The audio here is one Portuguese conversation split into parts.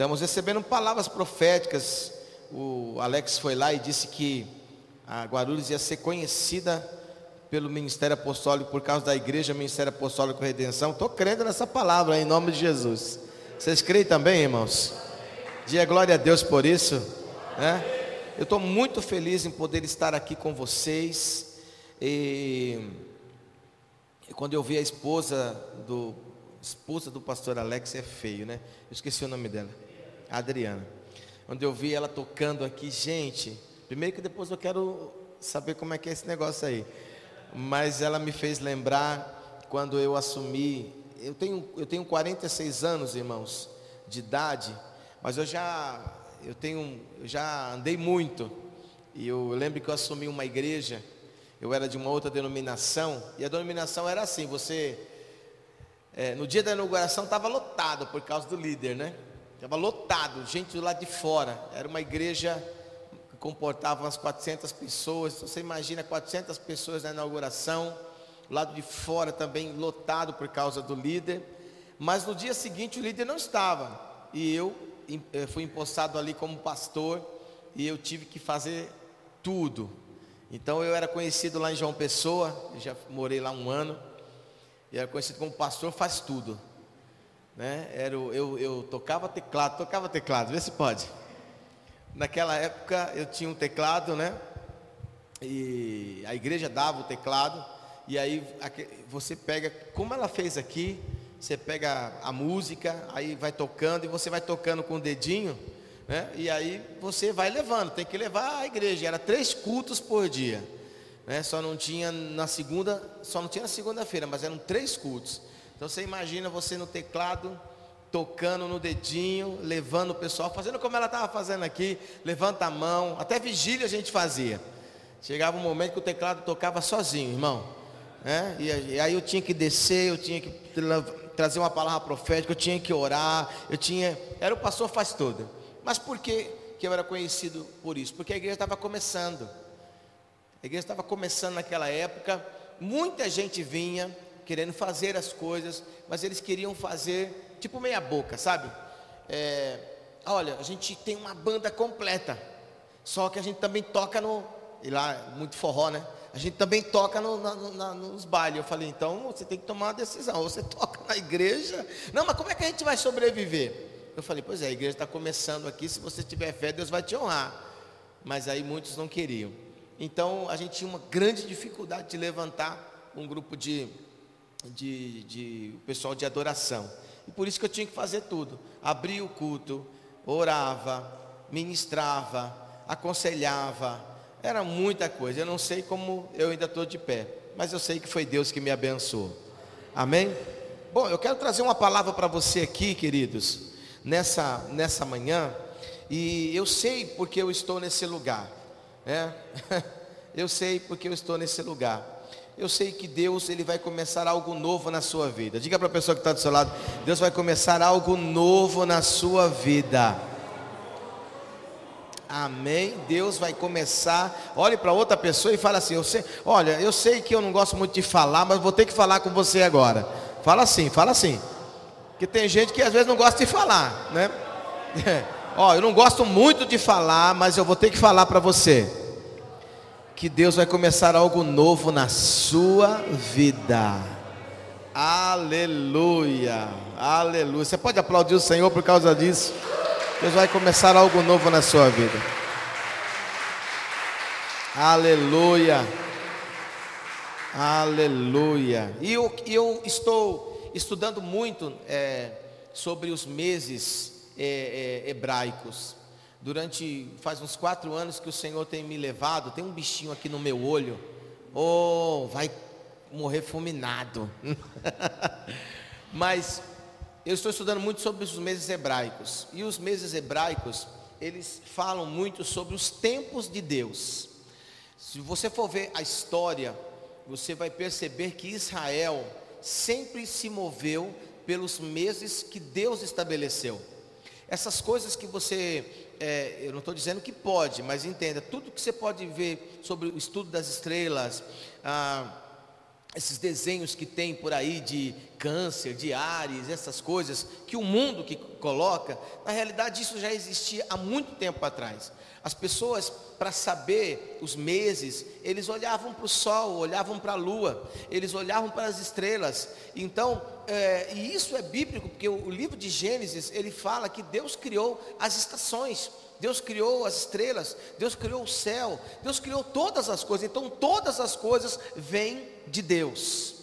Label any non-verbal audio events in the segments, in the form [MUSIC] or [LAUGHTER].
Estamos recebendo palavras proféticas. O Alex foi lá e disse que a Guarulhos ia ser conhecida pelo Ministério Apostólico por causa da igreja Ministério Apostólico Redenção. Estou crendo nessa palavra em nome de Jesus. Vocês creem também, irmãos? Dia glória a Deus por isso. Né? Eu estou muito feliz em poder estar aqui com vocês. E, quando eu vi a esposa do esposa do pastor Alex é feio, né? Eu esqueci o nome dela. Adriana. Quando eu vi ela tocando aqui, gente, primeiro que depois eu quero saber como é que é esse negócio aí. Mas ela me fez lembrar quando eu assumi, eu tenho eu tenho 46 anos, irmãos, de idade, mas eu já eu tenho eu já andei muito. E eu lembro que eu assumi uma igreja, eu era de uma outra denominação, e a denominação era assim, você é, no dia da inauguração estava lotado por causa do líder, né? Estava lotado, gente do lado de fora. Era uma igreja que comportava umas 400 pessoas. Você imagina 400 pessoas na inauguração. Lado de fora também lotado por causa do líder. Mas no dia seguinte o líder não estava. E eu eh, fui empossado ali como pastor. E eu tive que fazer tudo. Então eu era conhecido lá em João Pessoa. já morei lá um ano. E era conhecido como pastor faz tudo. Né? Era, eu, eu tocava teclado, tocava teclado, vê se pode. Naquela época eu tinha um teclado, né? E a igreja dava o teclado. E aí você pega, como ela fez aqui, você pega a música, aí vai tocando e você vai tocando com o dedinho, né? E aí você vai levando, tem que levar a igreja. Era três cultos por dia, né? Só não tinha na segunda, só não tinha na segunda-feira, mas eram três cultos. Então você imagina você no teclado, tocando no dedinho, levando o pessoal, fazendo como ela estava fazendo aqui, levanta a mão, até vigília a gente fazia. Chegava um momento que o teclado tocava sozinho, irmão. Né? E, e aí eu tinha que descer, eu tinha que trazer uma palavra profética, eu tinha que orar, eu tinha. Era o pastor faz tudo. Mas por que, que eu era conhecido por isso? Porque a igreja estava começando. A igreja estava começando naquela época, muita gente vinha, querendo fazer as coisas, mas eles queriam fazer tipo meia boca, sabe? É, olha, a gente tem uma banda completa, só que a gente também toca no, e lá muito forró, né? A gente também toca no, na, na, nos bailes. Eu falei, então você tem que tomar uma decisão. Ou você [LAUGHS] toca na igreja. Não, mas como é que a gente vai sobreviver? Eu falei, pois é, a igreja está começando aqui. Se você tiver fé, Deus vai te honrar. Mas aí muitos não queriam. Então a gente tinha uma grande dificuldade de levantar um grupo de de, de o pessoal de adoração. E por isso que eu tinha que fazer tudo. Abria o culto, orava, ministrava, aconselhava. Era muita coisa. Eu não sei como eu ainda estou de pé. Mas eu sei que foi Deus que me abençoou. Amém? Bom, eu quero trazer uma palavra para você aqui, queridos, nessa, nessa manhã. E eu sei porque eu estou nesse lugar. Né? [LAUGHS] eu sei porque eu estou nesse lugar eu sei que Deus ele vai começar algo novo na sua vida. Diga para a pessoa que está do seu lado, Deus vai começar algo novo na sua vida. Amém. Deus vai começar. Olhe para outra pessoa e fala assim: eu sei, olha, eu sei que eu não gosto muito de falar, mas vou ter que falar com você agora. Fala assim, fala assim. Porque tem gente que às vezes não gosta de falar, né? [LAUGHS] Ó, eu não gosto muito de falar, mas eu vou ter que falar para você que Deus vai começar algo novo na sua vida. Aleluia, aleluia. Você pode aplaudir o Senhor por causa disso? Deus vai começar algo novo na sua vida. Aleluia, aleluia. E eu, eu estou estudando muito é, sobre os meses é, é, hebraicos durante faz uns quatro anos que o Senhor tem me levado, tem um bichinho aqui no meu olho, oh, vai morrer fulminado. [LAUGHS] Mas eu estou estudando muito sobre os meses hebraicos. E os meses hebraicos, eles falam muito sobre os tempos de Deus. Se você for ver a história, você vai perceber que Israel sempre se moveu pelos meses que Deus estabeleceu. Essas coisas que você é, eu não estou dizendo que pode, mas entenda, tudo que você pode ver sobre o estudo das estrelas, ah, esses desenhos que tem por aí de câncer, de Ares, essas coisas que o mundo que coloca, na realidade isso já existia há muito tempo atrás. As pessoas, para saber os meses, eles olhavam para o sol, olhavam para a lua, eles olhavam para as estrelas. Então, é, e isso é bíblico, porque o, o livro de Gênesis ele fala que Deus criou as estações. Deus criou as estrelas, Deus criou o céu, Deus criou todas as coisas. Então todas as coisas vêm de Deus.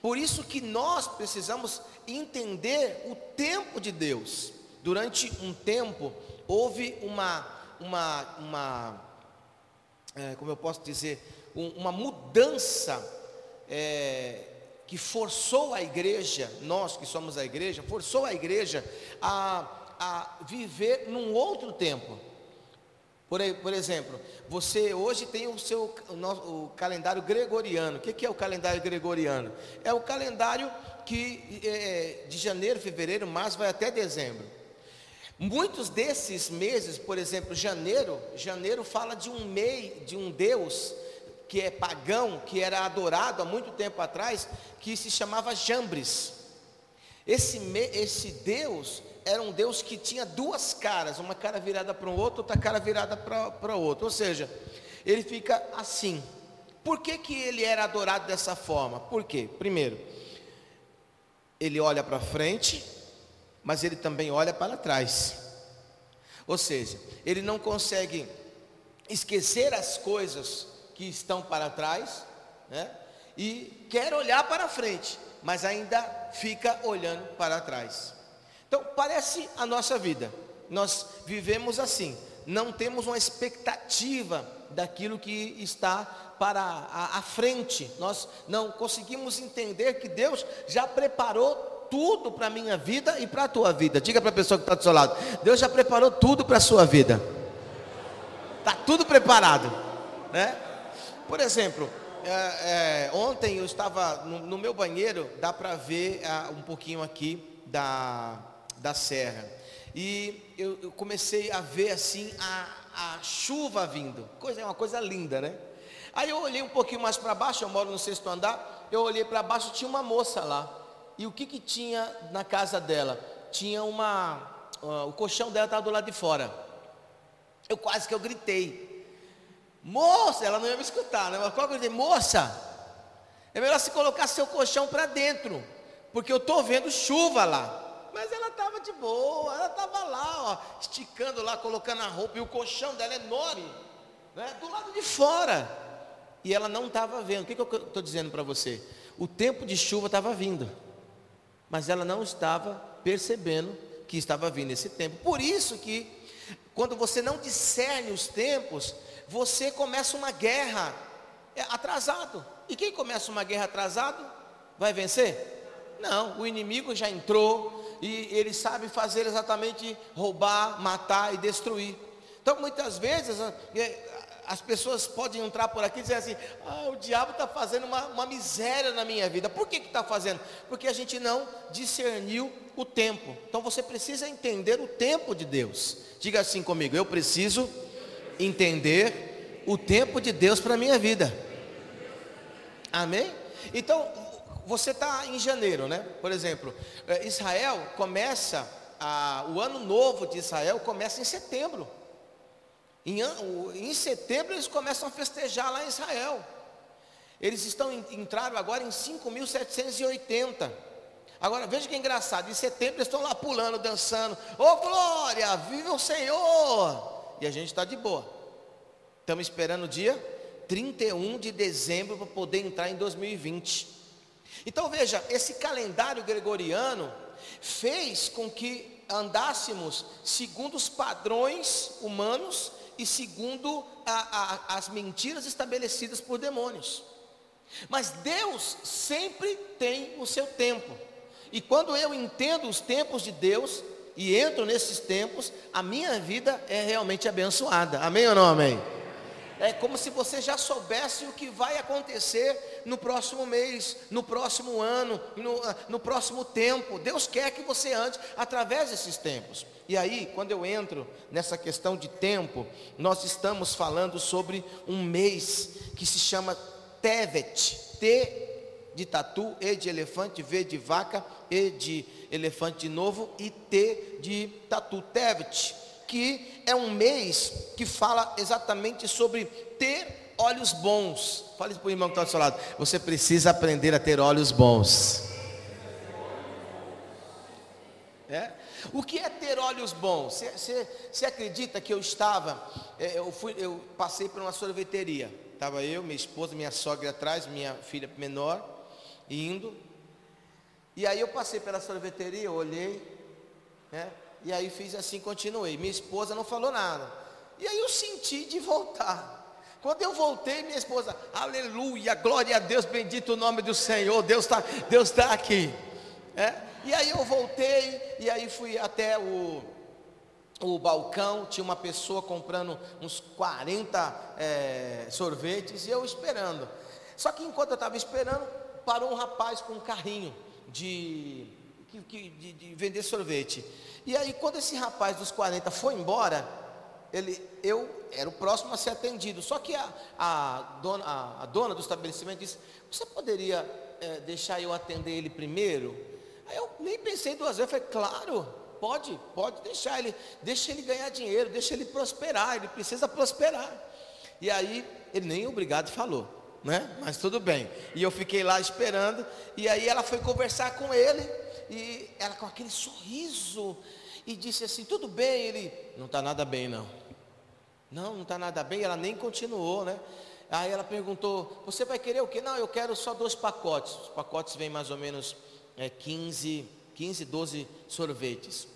Por isso que nós precisamos entender o tempo de Deus. Durante um tempo houve uma uma uma é, como eu posso dizer um, uma mudança é, que forçou a igreja, nós que somos a igreja, forçou a igreja a a viver num outro tempo. Por, por exemplo, você hoje tem o seu o, o calendário gregoriano. O que, que, é o calendário gregoriano? É o calendário que é, de janeiro, fevereiro, março vai até dezembro. Muitos desses meses, por exemplo, janeiro, janeiro fala de um mês, de um Deus que é pagão, que era adorado há muito tempo atrás, que se chamava Jambres. Esse, esse Deus era um Deus que tinha duas caras, uma cara virada para um outro, outra cara virada para outro. Ou seja, ele fica assim. Por que, que ele era adorado dessa forma? Por quê? Primeiro, ele olha para frente, mas ele também olha para trás. Ou seja, ele não consegue esquecer as coisas que estão para trás, né? E quer olhar para frente, mas ainda fica olhando para trás. Então, parece a nossa vida. Nós vivemos assim, não temos uma expectativa daquilo que está para a, a frente. Nós não conseguimos entender que Deus já preparou tudo para a minha vida e para a tua vida. Diga para a pessoa que está do seu lado: Deus já preparou tudo para a sua vida. Está tudo preparado, né? Por exemplo, é, é, ontem eu estava no, no meu banheiro, dá para ver uh, um pouquinho aqui da da serra. E eu, eu comecei a ver assim a, a chuva vindo. Coisa, é uma coisa linda, né? Aí eu olhei um pouquinho mais para baixo, eu moro no sexto andar, eu olhei para baixo, tinha uma moça lá. E o que que tinha na casa dela? Tinha uma, uh, o colchão dela estava do lado de fora. Eu quase que eu gritei. Moça, ela não ia me escutar, né? Mas qual que eu gritei? Moça, é melhor se colocar seu colchão para dentro, porque eu estou vendo chuva lá. Mas ela estava de boa, ela estava lá, ó, esticando lá, colocando a roupa, e o colchão dela é enorme, né, do lado de fora. E ela não estava vendo. O que, que eu estou dizendo para você? O tempo de chuva estava vindo, mas ela não estava percebendo que estava vindo esse tempo. Por isso que, quando você não discerne os tempos, você começa uma guerra é, atrasado. E quem começa uma guerra atrasado, vai vencer? Não, o inimigo já entrou, e ele sabe fazer exatamente roubar, matar e destruir. Então muitas vezes é, as pessoas podem entrar por aqui e dizer assim: ah, o diabo está fazendo uma, uma, miséria na minha vida. Por que está fazendo? Porque a gente não discerniu o tempo. Então você precisa entender o tempo de Deus. Diga assim comigo: eu preciso entender o tempo de Deus para a minha vida. Amém? Então, você está em janeiro, né? Por exemplo, eh, Israel começa, a, o ano novo de Israel começa em setembro. Em, em, setembro eles começam a festejar lá em Israel. Eles estão entraram agora em 5.780. Agora veja que engraçado, em setembro eles estão lá pulando, dançando. Ô oh, glória, vive o Senhor! E a gente está de boa. Estamos esperando o dia 31 de dezembro para poder entrar em 2020. Então veja, esse calendário gregoriano fez com que andássemos segundo os padrões humanos e segundo a, a, as mentiras estabelecidas por demônios. Mas Deus sempre tem o seu tempo. E quando eu entendo os tempos de Deus e entro nesses tempos, a minha vida é realmente abençoada. Amém ou não amém? É como se você já soubesse o que vai acontecer no próximo mês, no próximo ano, no, ah, no próximo tempo. Deus quer que você ande através desses tempos. E aí, quando eu entro nessa questão de tempo, nós estamos falando sobre um mês que se chama Tevet, T de tatu, E de elefante, V de vaca, E de elefante de novo e T de tatu, Tevet, que é um mês que fala exatamente sobre ter olhos bons. Fale para o irmão que está do seu lado. Você precisa aprender a ter olhos bons. É? O que é ter olhos bons? Você acredita que eu estava, é, eu, fui, eu passei por uma sorveteria. Estava eu, minha esposa, minha sogra atrás, minha filha menor, indo. E aí eu passei pela sorveteria, olhei, né? E aí fiz assim, continuei. Minha esposa não falou nada. E aí eu senti de voltar. Quando eu voltei, minha esposa, aleluia, glória a Deus, bendito o nome do Senhor, Deus está Deus tá aqui. É? E aí eu voltei, e aí fui até o, o balcão, tinha uma pessoa comprando uns 40 é, sorvetes, e eu esperando. Só que enquanto eu estava esperando, parou um rapaz com um carrinho de, de, de, de vender sorvete. E aí, quando esse rapaz dos 40 foi embora, ele, eu era o próximo a ser atendido. Só que a, a, dona, a, a dona do estabelecimento disse: Você poderia é, deixar eu atender ele primeiro? Aí eu nem pensei duas vezes, falei: Claro, pode, pode deixar ele, deixa ele ganhar dinheiro, deixa ele prosperar, ele precisa prosperar. E aí, ele nem obrigado falou, né? Mas tudo bem. E eu fiquei lá esperando, e aí ela foi conversar com ele, e ela com aquele sorriso, e disse assim: Tudo bem? Ele, não está nada bem, não. Não, não está nada bem. Ela nem continuou, né? Aí ela perguntou: Você vai querer o quê? Não, eu quero só dois pacotes. Os pacotes vêm mais ou menos é, 15, 15, 12 sorvetes.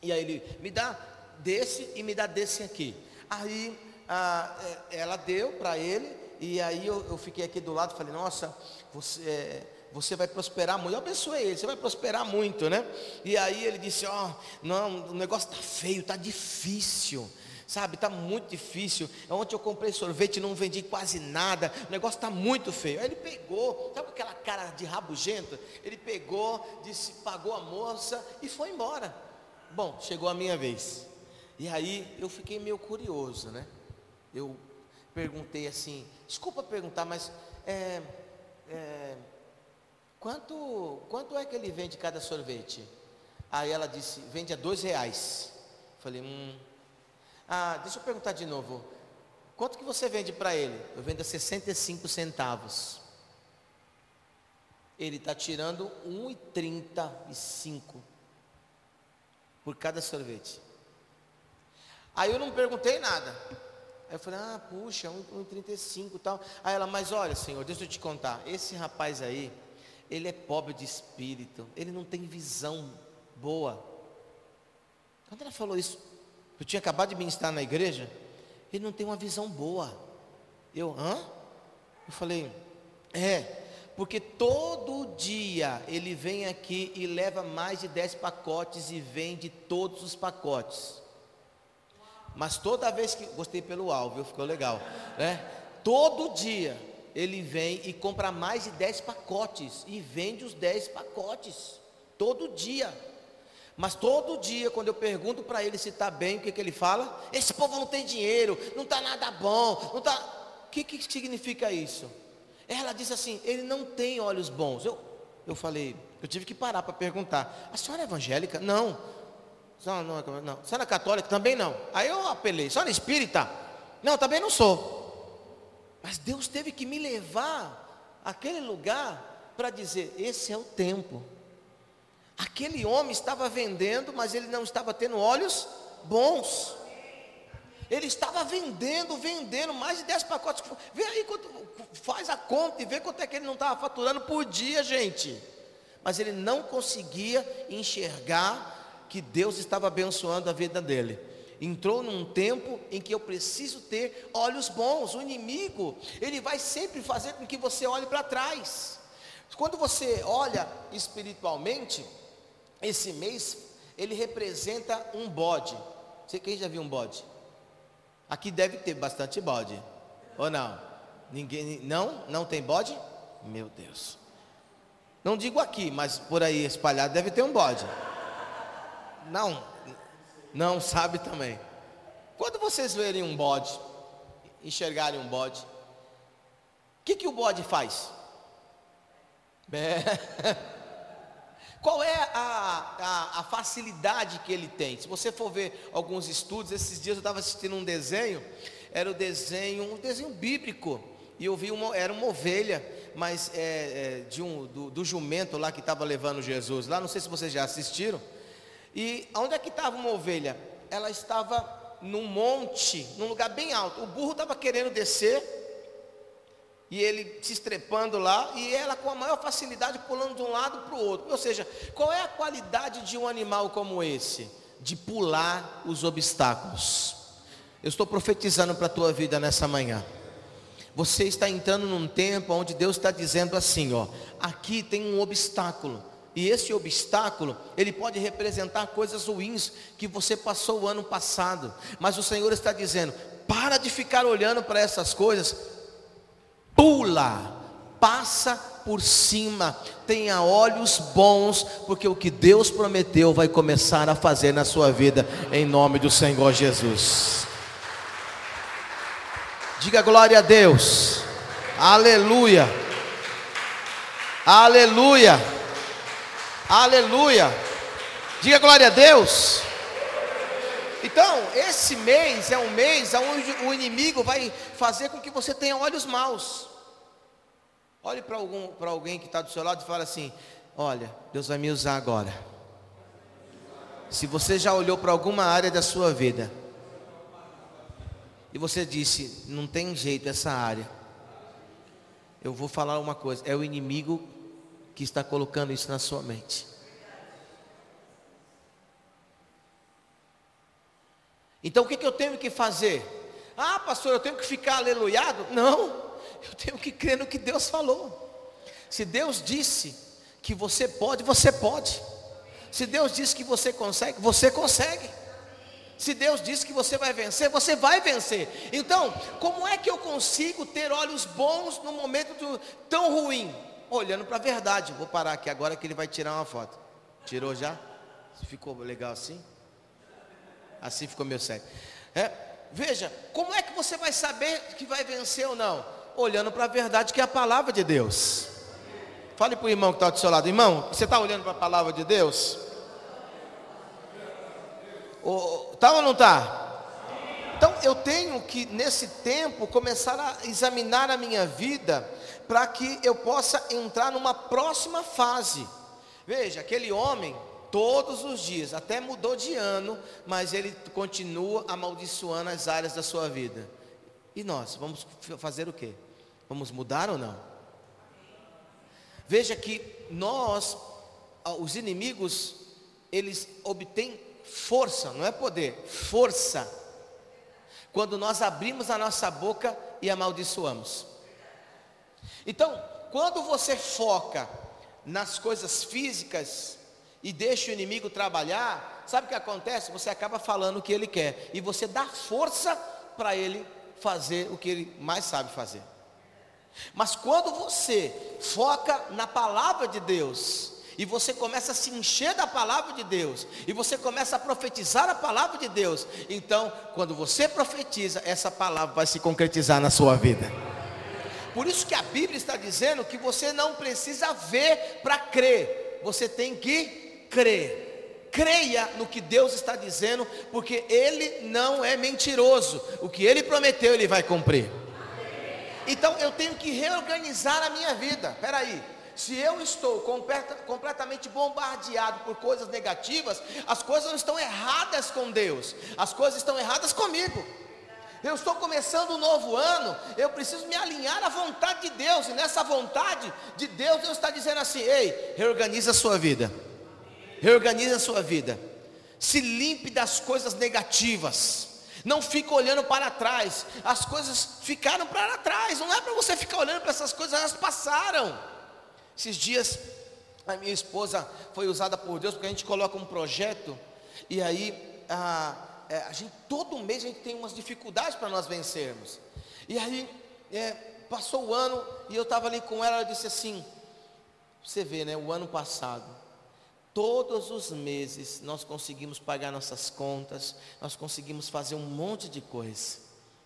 E aí ele me dá desse e me dá desse aqui. Aí a, é, ela deu para ele, e aí eu, eu, fiquei aqui do lado falei: Nossa, você. É, você vai prosperar muito. Eu abençoei ele, você vai prosperar muito, né? E aí ele disse: Ó, oh, não, o negócio está feio, está difícil. Sabe, está muito difícil. Ontem eu comprei sorvete e não vendi quase nada. O negócio está muito feio. Aí ele pegou, sabe aquela cara de rabugento? Ele pegou, disse, pagou a moça e foi embora. Bom, chegou a minha vez. E aí eu fiquei meio curioso, né? Eu perguntei assim, desculpa perguntar, mas é, é, quanto, quanto é que ele vende cada sorvete? Aí ela disse, vende a dois reais. Falei, hum. Ah, deixa eu perguntar de novo. Quanto que você vende para ele? Eu vendo a 65 centavos. Ele está tirando 1,35 por cada sorvete. Aí eu não perguntei nada. Aí eu falei, ah, puxa, 1,35 e tal. Aí ela, mas olha, senhor, deixa eu te contar. Esse rapaz aí, ele é pobre de espírito, ele não tem visão boa. Quando ela falou isso, eu tinha acabado de ministrar na igreja, ele não tem uma visão boa. Eu, hã? Eu falei, é, porque todo dia ele vem aqui e leva mais de 10 pacotes e vende todos os pacotes. Mas toda vez que. Gostei pelo alvo, ficou legal. Né? Todo dia ele vem e compra mais de 10 pacotes e vende os 10 pacotes, todo dia. Mas todo dia, quando eu pergunto para ele se está bem, o que, que ele fala? Esse povo não tem dinheiro, não está nada bom, não está. O que, que significa isso? Ela disse assim: ele não tem olhos bons. Eu, eu falei, eu tive que parar para perguntar: a senhora é evangélica? Não. Não, não, não. A senhora é católica? Também não. Aí eu apelei: a senhora é espírita? Não, também não sou. Mas Deus teve que me levar àquele lugar para dizer: esse é o tempo. Aquele homem estava vendendo, mas ele não estava tendo olhos bons. Ele estava vendendo, vendendo mais de 10 pacotes. Vê aí, faz a conta e vê quanto é que ele não estava faturando por dia, gente. Mas ele não conseguia enxergar que Deus estava abençoando a vida dele entrou num tempo em que eu preciso ter olhos bons. O inimigo, ele vai sempre fazer com que você olhe para trás. Quando você olha espiritualmente, esse mês ele representa um bode. Você quem já viu um bode? Aqui deve ter bastante bode. Ou não? Ninguém não? Não tem bode? Meu Deus. Não digo aqui, mas por aí espalhado deve ter um bode. Não, não sabe também. Quando vocês verem um bode, enxergarem um bode, o que, que o bode faz? [LAUGHS] É. Qual é a, a, a, facilidade que ele tem? Se você for ver alguns estudos, esses dias eu estava assistindo um desenho, era o desenho, um desenho bíblico, e eu vi uma, era uma ovelha, mas é, é, de um, do, do jumento lá que estava levando Jesus lá, não sei se vocês já assistiram. E onde é que estava uma ovelha? Ela estava num monte, num lugar bem alto. O burro estava querendo descer, e ele se estrepando lá, e ela com a maior facilidade pulando de um lado para o outro. Ou seja, qual é a qualidade de um animal como esse? De pular os obstáculos. Eu estou profetizando para a tua vida nessa manhã. Você está entrando num tempo onde Deus está dizendo assim, ó, aqui tem um obstáculo. E esse obstáculo, ele pode representar coisas ruins que você passou o ano passado. Mas o Senhor está dizendo: para de ficar olhando para essas coisas, pula, passa por cima, tenha olhos bons, porque o que Deus prometeu vai começar a fazer na sua vida, em nome do Senhor Jesus. Diga glória a Deus, aleluia, aleluia, aleluia, diga glória a Deus. Então, esse mês é um mês onde o inimigo vai fazer com que você tenha olhos maus. Olhe para algum, para alguém que está do seu lado e fala assim: Olha, Deus vai me usar agora. Se você já olhou para alguma área da sua vida e você disse, não tem jeito essa área, eu vou falar uma coisa: é o inimigo que está colocando isso na sua mente. Então o que, que eu tenho que fazer? Ah, pastor, eu tenho que ficar aleluiado? Não. Eu tenho que crer no que Deus falou. Se Deus disse que você pode, você pode. Se Deus disse que você consegue, você consegue. Se Deus disse que você vai vencer, você vai vencer. Então, como é que eu consigo ter olhos bons no momento do, tão ruim? Olhando para a verdade. Vou parar aqui agora que ele vai tirar uma foto. Tirou já? Ficou legal assim? Assim ficou meu sério. É, veja, como é que você vai saber que vai vencer ou não? olhando para a verdade que é a palavra de Deus. Fale para o irmão que está do seu lado, irmão, você está olhando para a palavra de Deus? Está ou não está? Então eu tenho que nesse tempo começar a examinar a minha vida para que eu possa entrar numa próxima fase. Veja, aquele homem todos os dias, até mudou de ano, mas ele continua amaldiçoando as áreas da sua vida. E nós vamos fazer o quê? Vamos mudar ou não? Veja que nós, os inimigos, eles obtêm força, não é poder, força. Quando nós abrimos a nossa boca e amaldiçoamos. Então, quando você foca nas coisas físicas e deixa o inimigo trabalhar, sabe o que acontece? Você acaba falando o que ele quer e você dá força para ele fazer o que ele mais sabe fazer. Mas quando você foca na palavra de Deus, e você começa a se encher da palavra de Deus, e você começa a profetizar a palavra de Deus, então, quando você profetiza, essa palavra vai se concretizar na sua vida. Por isso que a Bíblia está dizendo que você não precisa ver para crer, você tem que crer creia no que Deus está dizendo, porque Ele não é mentiroso. O que Ele prometeu, Ele vai cumprir. Então eu tenho que reorganizar a minha vida. Peraí. Se eu estou completamente bombardeado por coisas negativas, as coisas não estão erradas com Deus, as coisas estão erradas comigo. Eu estou começando um novo ano, eu preciso me alinhar à vontade de Deus, e nessa vontade de Deus, Deus está dizendo assim: ei, reorganiza a sua vida reorganize a sua vida, se limpe das coisas negativas, não fique olhando para trás, as coisas ficaram para trás, não é para você ficar olhando para essas coisas, elas passaram. Esses dias, a minha esposa foi usada por Deus, porque a gente coloca um projeto, e aí a, é, a gente, todo mês a gente tem umas dificuldades para nós vencermos, e aí é, passou o ano, e eu estava ali com ela, ela disse assim, você vê, né, o ano passado, Todos os meses nós conseguimos pagar nossas contas, nós conseguimos fazer um monte de coisa.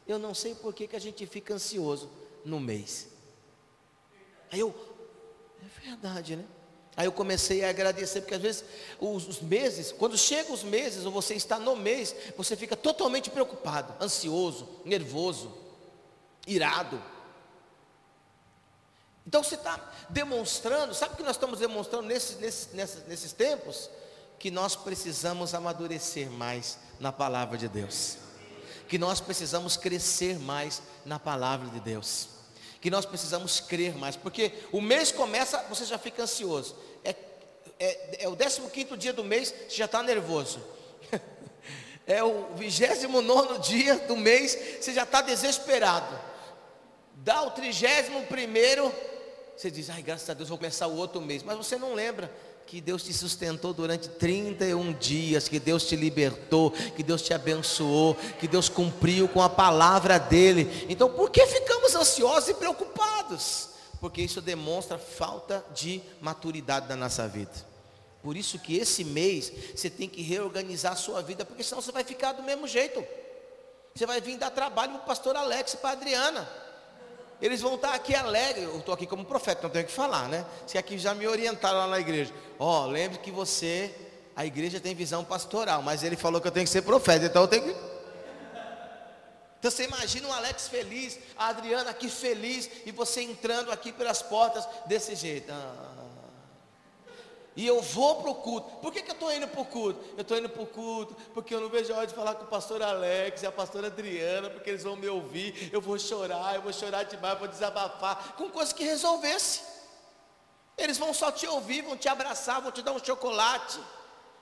Eu não sei por que, que a gente fica ansioso no mês. Aí eu, é É verdade, né? Aí eu comecei a agradecer, porque às vezes os, os, meses, quando chegam os meses, ou você está no mês, você fica totalmente preocupado, ansioso, nervoso, irado. Então você está demonstrando, sabe o que nós estamos demonstrando nesse, nesse, nesses, nesses tempos? Que nós precisamos amadurecer mais na palavra de Deus, que nós precisamos crescer mais na palavra de Deus, que nós precisamos crer mais, porque o mês começa, você já fica ansioso, é, é, é o 15 dia do mês, você já está nervoso, [LAUGHS] é o 29 dia do mês, você já está desesperado, dá o 31 primeiro você diz, ai, graças a Deus, vou começar o outro mês. Mas você não lembra que Deus te sustentou durante 31 dias, que Deus te libertou, que Deus te abençoou, que Deus cumpriu com a palavra dele. Então, por que ficamos ansiosos e preocupados? Porque isso demonstra falta de maturidade da nossa vida. Por isso que esse mês você tem que reorganizar a sua vida, porque senão você vai ficar do mesmo jeito. Você vai vir dar trabalho para o pastor Alex e para a Adriana. Eles vão estar aqui alegres. Eu estou aqui como profeta, não tenho o que falar, né? Se aqui já me orientaram lá na igreja. Ó, oh, lembre que você, a igreja tem visão pastoral, mas ele falou que eu tenho que ser profeta, então eu tenho que. Então você imagina o Alex feliz, a Adriana aqui feliz, e você entrando aqui pelas portas desse jeito. Ah, e eu vou para o culto. Por que, que eu estou indo para o culto? Eu estou indo para o culto porque eu não vejo a hora de falar com o pastor Alex e a pastora Adriana, porque eles vão me ouvir. Eu vou chorar, eu vou chorar demais, vou desabafar com coisas que resolvesse. Eles vão só te ouvir, vão te abraçar, vão te dar um chocolate,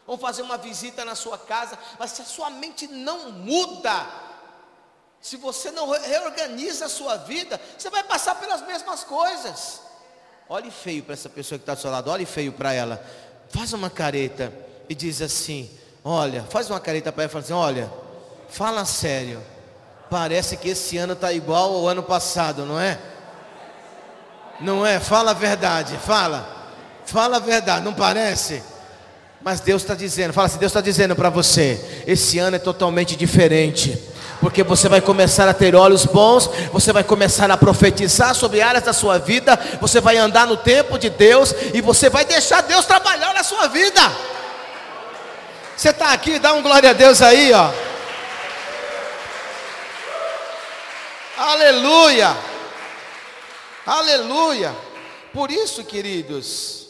vão fazer uma visita na sua casa, mas se a sua mente não muda, se você não reorganiza a sua vida, você vai passar pelas mesmas coisas. Olhe feio para essa pessoa que está do seu lado, olhe feio para ela. Faz uma careta e diz assim: Olha, faz uma careta para ela e fala assim: Olha, fala sério. Parece que esse ano está igual ao ano passado, não é? Não é? Fala a verdade, fala. Fala a verdade, não parece? Mas Deus está dizendo, fala assim: Deus está dizendo para você: esse ano é totalmente diferente porque você vai começar a ter olhos bons, você vai começar a profetizar sobre áreas da sua vida, você vai andar no tempo de Deus e você vai deixar Deus trabalhar na sua vida. Você está aqui, dá um glória a Deus aí, ó. Aleluia, aleluia. Por isso, queridos,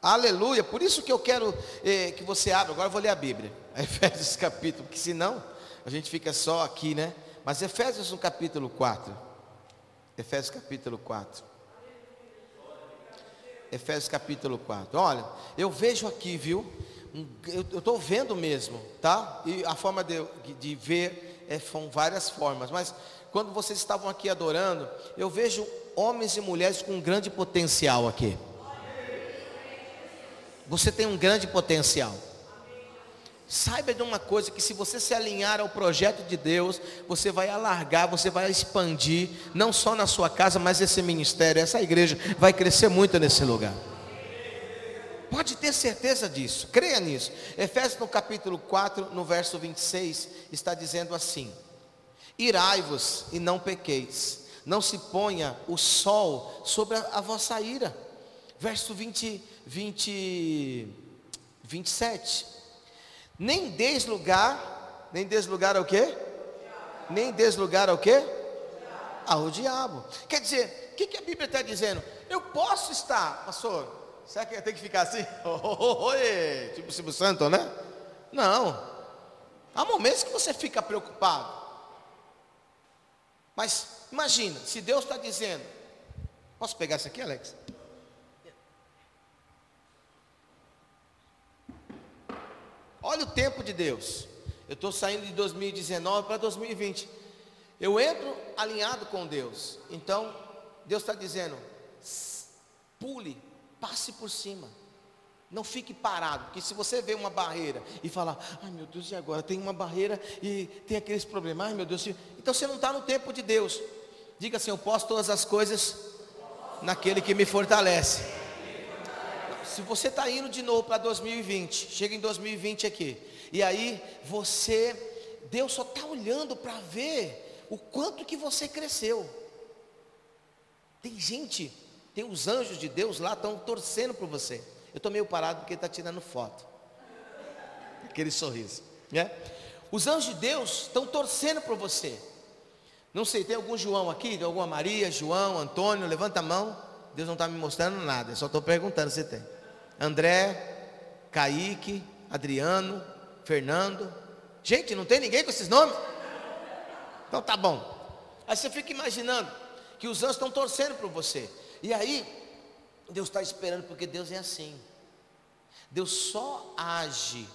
aleluia. Por isso que eu quero eh, que você abra. Agora eu vou ler a Bíblia, [LAUGHS] Efésios capítulo, porque senão a gente fica só aqui, né? Mas Efésios no capítulo 4. Efésios capítulo 4. Efésios capítulo 4. Olha, eu vejo aqui, viu? Eu estou vendo mesmo, tá? E a forma de, de ver é, são várias formas. Mas quando vocês estavam aqui adorando, eu vejo homens e mulheres com um grande potencial aqui. Você tem um grande potencial. Saiba de uma coisa: que se você se alinhar ao projeto de Deus, você vai alargar, você vai expandir, não só na sua casa, mas esse ministério, essa igreja vai crescer muito nesse lugar. Pode ter certeza disso, creia nisso. Efésios no capítulo 4, no verso 26, está dizendo assim: Irai-vos e não pequeis, não se ponha o sol sobre a, a vossa ira. Verso 20, 20, 27 nem deslugar, nem deslugar ao quê? Nem deslugar ao quê? Ao diabo. Quer dizer, o que, que a Bíblia está dizendo? Eu posso estar, pastor, será que tem que ficar assim? [LAUGHS] Oi, tipo Silvio Santo, né? Não. Há momentos que você fica preocupado. Mas imagina, se Deus está dizendo, posso pegar isso aqui, Alex? Olha o tempo de Deus. Eu estou saindo de 2019 para 2020. Eu entro alinhado com Deus. Então, Deus está dizendo: pule, passe por cima. Não fique parado, porque se você vê uma barreira e falar, ai meu Deus, e agora? Tem uma barreira e tem aqueles problemas, ai meu Deus, então você não está no tempo de Deus. Diga assim: eu posso todas as coisas naquele que me fortalece se você está indo de novo para 2020, chega em 2020 aqui, e aí você, Deus só está olhando para ver o quanto que você cresceu. Tem gente, Tem os anjos de Deus lá, estão torcendo por você. Eu estou meio parado porque ele está tirando foto. Aquele sorriso. Né? Os anjos de Deus estão torcendo por você. Não sei, tem algum João aqui? Tem alguma Maria, João, Antônio? Levanta a mão. Deus não está me mostrando nada, só estou perguntando se tem. André, Kaique, Adriano, Fernando. Gente, não tem ninguém com esses nomes? Então tá bom. Aí você fica imaginando que os anjos estão torcendo por você. E aí, Deus está esperando, porque Deus é assim. Deus só age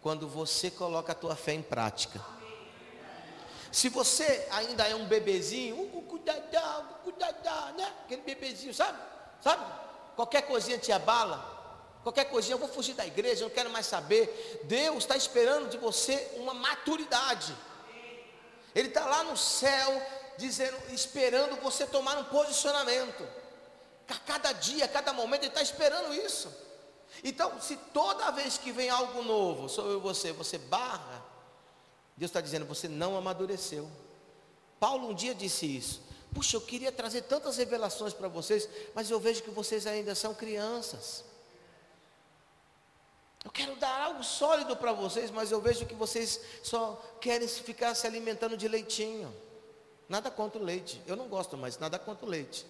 quando você coloca a tua fé em prática. Se você ainda é um bebezinho, uh, cuidadão, cuidadão, né? Aquele bebezinho, sabe? Sabe? Qualquer coisinha te abala. Qualquer coisinha, eu vou fugir da igreja, eu não quero mais saber. Deus está esperando de você uma maturidade. Ele está lá no céu, dizendo, esperando você tomar um posicionamento. A cada dia, a cada momento, Ele está esperando isso. Então, se toda vez que vem algo novo, eu você, você barra, Deus está dizendo, você não amadureceu. Paulo um dia disse isso. Puxa, eu queria trazer tantas revelações para vocês, mas eu vejo que vocês ainda são crianças. Eu quero dar algo sólido para vocês, mas eu vejo que vocês só querem ficar se alimentando de leitinho. Nada contra o leite. Eu não gosto mais, nada contra o leite.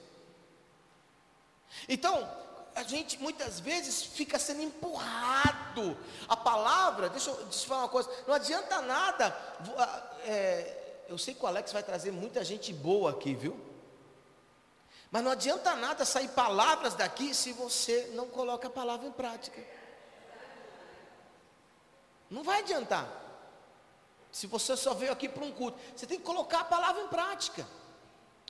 Então, a gente muitas vezes fica sendo empurrado. A palavra, deixa eu, eu falar uma coisa, não adianta nada. É, eu sei que o Alex vai trazer muita gente boa aqui, viu? Mas não adianta nada sair palavras daqui se você não coloca a palavra em prática. Não vai adiantar. Se você só veio aqui para um culto, você tem que colocar a palavra em prática.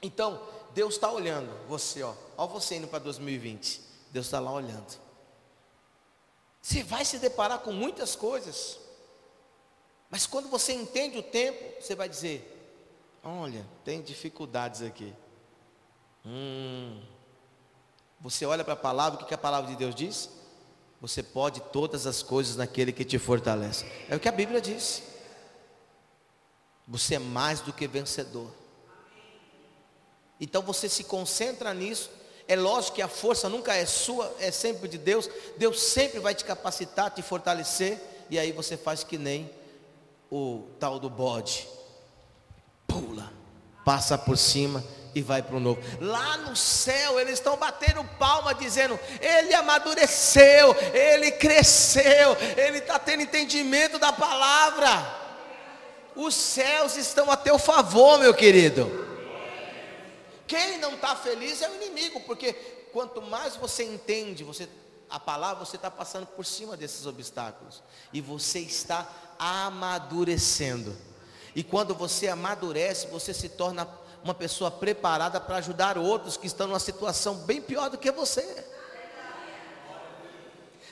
Então, Deus está olhando você, ó. Olha você indo para 2020. Deus está lá olhando. Você vai se deparar com muitas coisas. Mas quando você entende o tempo, você vai dizer: Olha, tem dificuldades aqui. Hum. Você olha para a palavra, o que, que a palavra de Deus diz? Você pode todas as coisas naquele que te fortalece. É o que a Bíblia diz. Você é mais do que vencedor. Então você se concentra nisso é lógico que a força nunca é sua, é sempre de Deus. Deus sempre vai te capacitar, te fortalecer. E aí você faz que nem o tal do bode. Pula, passa por cima e vai para o novo. Lá no céu eles estão batendo palma dizendo: Ele amadureceu, ele cresceu, ele está tendo entendimento da palavra. Os céus estão a teu favor, meu querido. Quem não está feliz é o inimigo, porque quanto mais você entende, você a palavra, você está passando por cima desses obstáculos. E você está amadurecendo. E quando você amadurece, você se torna uma pessoa preparada para ajudar outros que estão numa situação bem pior do que você.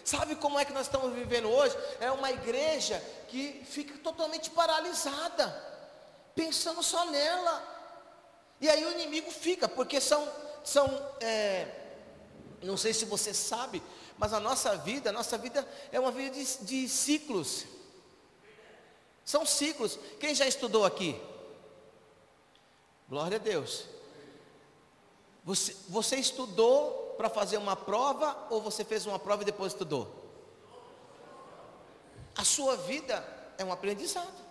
Sabe como é que nós estamos vivendo hoje? É uma igreja que fica totalmente paralisada, pensando só nela. E aí o inimigo fica, porque são, são é, não sei se você sabe, mas a nossa vida, a nossa vida é uma vida de, de ciclos. São ciclos. Quem já estudou aqui? Glória a Deus. Você, você estudou para fazer uma prova ou você fez uma prova e depois estudou? A sua vida é um aprendizado.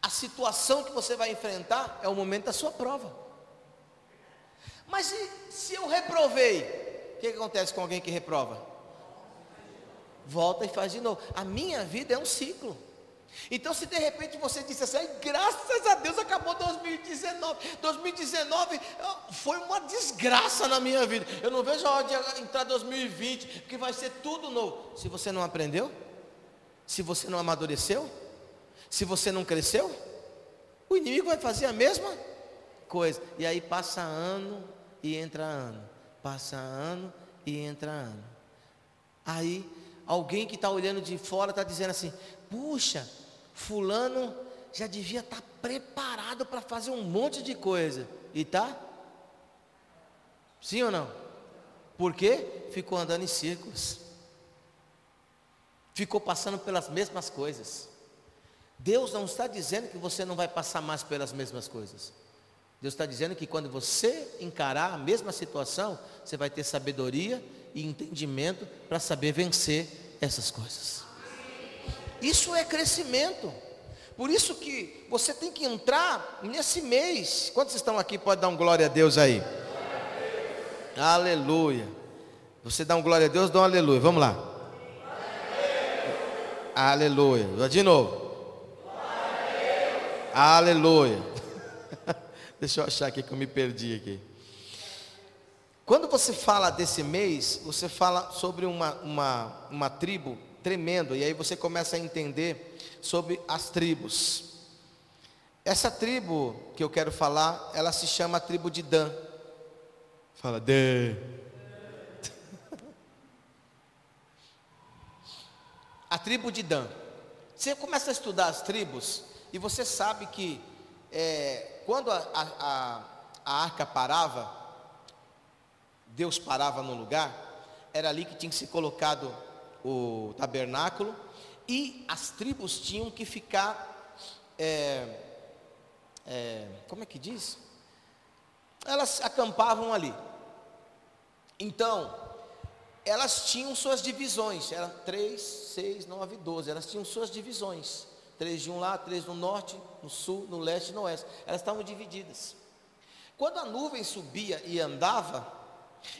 A situação que você vai enfrentar é o momento da sua prova. Mas se, se eu reprovei, o que, que acontece com alguém que reprova? Volta e faz de novo. A minha vida é um ciclo. Então, se de repente você disse assim, graças a Deus acabou 2019. 2019 foi uma desgraça na minha vida. Eu não vejo a hora de entrar 2020, porque vai ser tudo novo. Se você não aprendeu, se você não amadureceu, se você não cresceu, o inimigo vai fazer a mesma coisa. E aí passa ano e entra ano. Passa ano e entra ano. Aí alguém que está olhando de fora está dizendo assim: puxa, fulano já devia estar tá preparado para fazer um monte de coisa. E tá? Sim ou não? Por quê? Ficou andando em círculos. Ficou passando pelas mesmas coisas. Deus não está dizendo que você não vai passar mais pelas mesmas coisas. Deus está dizendo que quando você encarar a mesma situação, você vai ter sabedoria e entendimento para saber vencer essas coisas. Isso é crescimento. Por isso que você tem que entrar nesse mês. Quantos estão aqui? Pode dar um glória a Deus aí. Aleluia. Você dá um glória a Deus, dá um aleluia. Vamos lá. Aleluia. De novo. Aleluia. [LAUGHS] Deixa eu achar aqui que eu me perdi aqui. Quando você fala desse mês, você fala sobre uma, uma, uma tribo tremendo, e aí você começa a entender sobre as tribos. Essa tribo que eu quero falar, ela se chama a tribo de Dan. Fala, Dan. [LAUGHS] a tribo de Dan. Você começa a estudar as tribos, e você sabe que é, quando a, a, a arca parava, Deus parava no lugar, era ali que tinha que ser colocado o tabernáculo, e as tribos tinham que ficar, é, é, como é que diz? Elas acampavam ali. Então, elas tinham suas divisões, eram três, seis, nove, doze, elas tinham suas divisões. Três de um lado, três no norte, no sul, no leste e no oeste. Elas estavam divididas. Quando a nuvem subia e andava,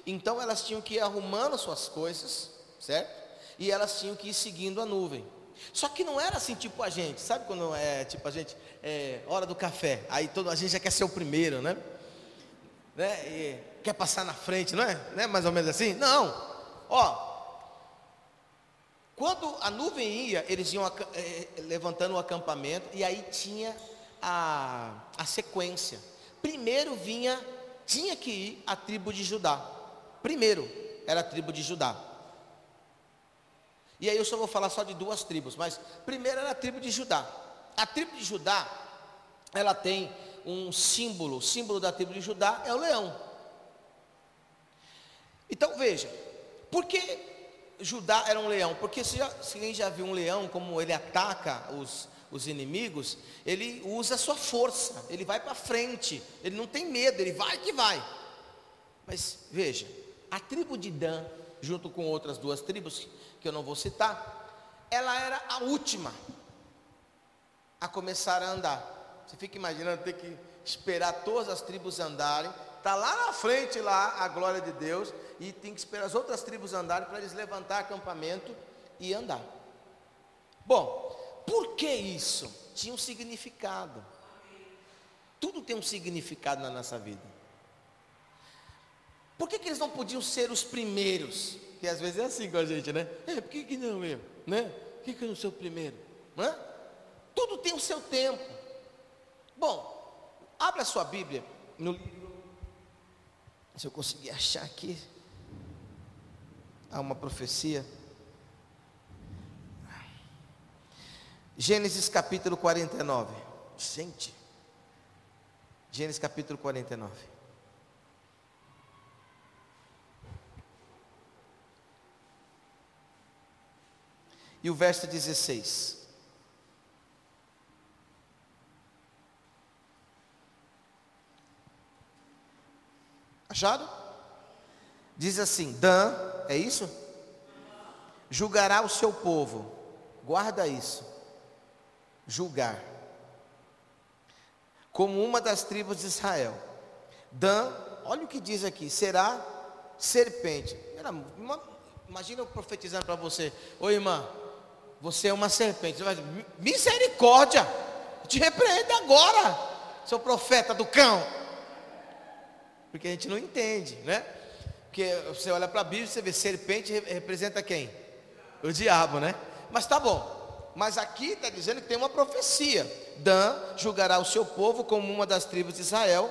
então elas tinham que ir arrumando suas coisas, certo? E elas tinham que ir seguindo a nuvem. Só que não era assim tipo a gente, sabe quando é tipo a gente, é, hora do café, aí todo, a gente já quer ser o primeiro, né? né? E quer passar na frente, não é? Não é mais ou menos assim? Não, ó, quando a nuvem ia, eles iam é, levantando o acampamento, e aí tinha a, a sequência. Primeiro vinha, tinha que ir a tribo de Judá. Primeiro era a tribo de Judá. E aí eu só vou falar só de duas tribos, mas primeiro era a tribo de Judá. A tribo de Judá, ela tem um símbolo, o símbolo da tribo de Judá é o leão. Então veja, por que Judá era um leão? Porque se, já, se já viu um leão, como ele ataca os, os inimigos, ele usa a sua força, ele vai para frente, ele não tem medo, ele vai que vai. Mas veja, a tribo de Dan, junto com outras duas tribos, que eu não vou citar, ela era a última a começar a andar. Você fica imaginando ter que esperar todas as tribos andarem, está lá na frente lá a glória de Deus e tem que esperar as outras tribos andarem para eles levantar acampamento e andar. Bom, por que isso? Tinha um significado. Tudo tem um significado na nossa vida. Por que, que eles não podiam ser os primeiros? Que às vezes é assim com a gente, né? É, por que, que não eu? Né? Por que, que eu não sou o primeiro? Né? Tudo tem o seu tempo. Bom, abra a sua Bíblia no livro. Se eu conseguir achar aqui. Há uma profecia. Gênesis capítulo 49. Gente. Gênesis capítulo 49. E o verso 16. Achado? Diz assim: Dan, é isso? Julgará o seu povo. Guarda isso. Julgar. Como uma das tribos de Israel. Dan, olha o que diz aqui: será serpente. Imagina eu profetizando para você: Oi, irmã, você é uma serpente. Você vai dizer, misericórdia, te repreenda agora, seu profeta do cão. Porque a gente não entende, né? Porque você olha para a Bíblia e você vê serpente representa quem? O diabo, né? Mas tá bom. Mas aqui está dizendo que tem uma profecia. Dan julgará o seu povo como uma das tribos de Israel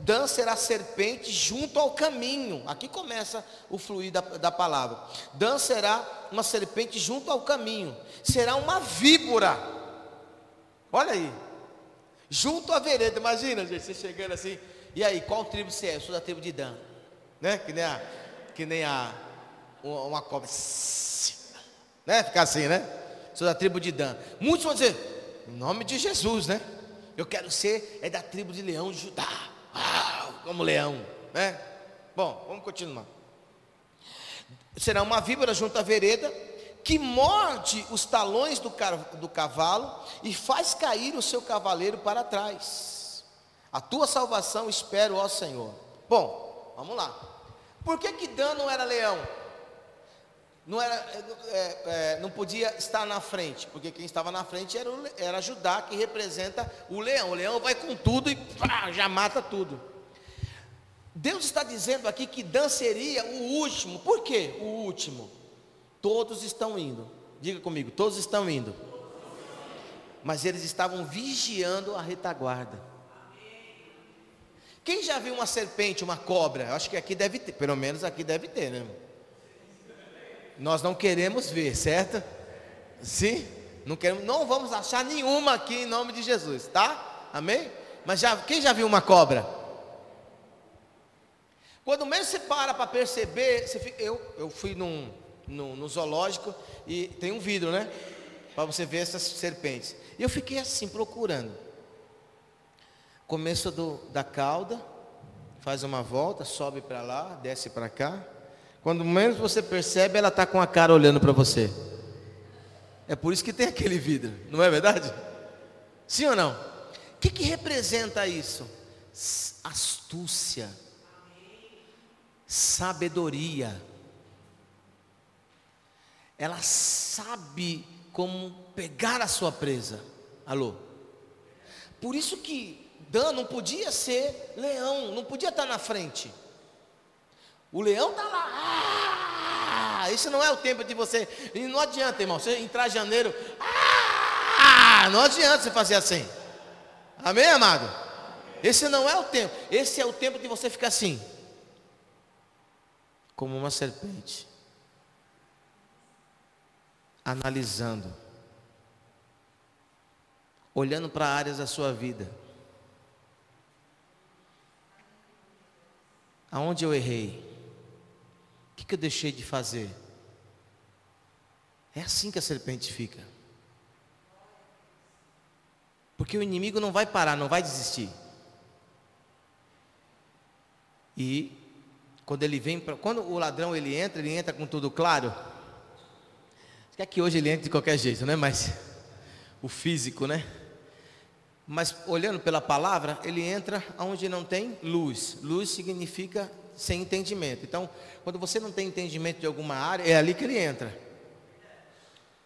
Dan será serpente junto ao caminho. Aqui começa o fluir da, da palavra. Dan será uma serpente junto ao caminho. Será uma víbora. Olha aí. Junto à vereda. Imagina, gente, você chegando assim. E aí, qual tribo você é? Eu sou da tribo de Dan. Né? Que nem a. Que nem a. Uma, uma cobra. Né? Ficar assim, né? Sou da tribo de Dan. Muitos vão dizer, em nome de Jesus, né? Eu quero ser, é da tribo de leão de Judá. Como leão, né? Bom, vamos continuar. Será uma víbora junto à vereda que morde os talões do, do cavalo e faz cair o seu cavaleiro para trás. A tua salvação espero, ó Senhor. Bom, vamos lá. Por que que Dan não era leão? Não, era, é, é, não podia estar na frente, porque quem estava na frente era, o, era Judá, que representa o leão. O leão vai com tudo e pá, já mata tudo. Deus está dizendo aqui que Dan seria o último. Por quê? O último. Todos estão indo. Diga comigo, todos estão indo. Mas eles estavam vigiando a retaguarda. Quem já viu uma serpente, uma cobra? Eu acho que aqui deve ter, pelo menos aqui deve ter, né? Nós não queremos ver, certo? Sim? Não queremos, não vamos achar nenhuma aqui em nome de Jesus, tá? Amém? Mas já, quem já viu uma cobra? Quando mesmo você para para perceber, fica, eu, eu fui num, num, no zoológico e tem um vidro, né? Para você ver essas serpentes. E eu fiquei assim procurando. Começo do, da cauda, faz uma volta, sobe para lá, desce para cá. Quando menos você percebe, ela está com a cara olhando para você. É por isso que tem aquele vidro, não é verdade? Sim ou não? O que, que representa isso? Astúcia, sabedoria. Ela sabe como pegar a sua presa. Alô? Por isso que Dan não podia ser leão, não podia estar na frente. O leão está lá. Ah, isso não é o tempo de você. E não adianta, irmão. Você entrar em janeiro. Ah, não adianta você fazer assim. Amém, amado? Esse não é o tempo. Esse é o tempo de você ficar assim. Como uma serpente. Analisando. Olhando para áreas da sua vida. Aonde eu errei? Que, eu deixei de fazer? É assim que a serpente fica. Porque o inimigo não vai parar, não vai desistir. E quando ele vem, pra, quando o ladrão ele entra, ele entra com tudo claro. Quer que hoje ele entre de qualquer jeito, né? Mas o físico, né? Mas olhando pela palavra, ele entra onde não tem luz. Luz significa sem entendimento. Então, quando você não tem entendimento de alguma área, é ali que ele entra.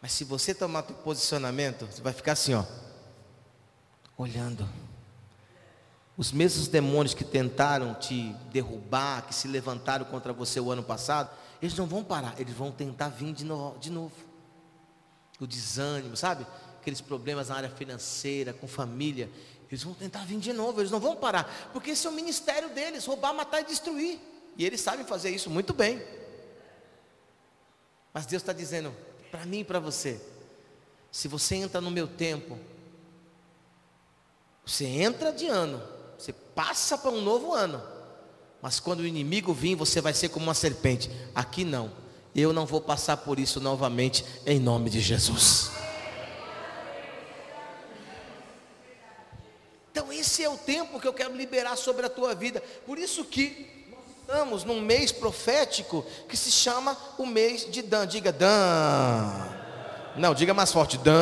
Mas se você tomar posicionamento, você vai ficar assim, ó, olhando. Os mesmos demônios que tentaram te derrubar, que se levantaram contra você o ano passado, eles não vão parar, eles vão tentar vir de. De novo. O desânimo, sabe? Aqueles problemas na área financeira, com família, eles vão tentar vir de novo, eles não vão parar, porque esse é o ministério deles: roubar, matar e destruir. E eles sabem fazer isso muito bem. Mas Deus está dizendo para mim e para você: se você entra no meu tempo, você entra de ano, você passa para um novo ano. Mas quando o inimigo vir, você vai ser como uma serpente. Aqui não. Eu não vou passar por isso novamente, em nome de Jesus. Então esse é o tempo que eu quero liberar sobre a tua vida. Por isso que nós estamos num mês profético que se chama o mês de Dan. Diga Dan. Não, diga mais forte, Dan.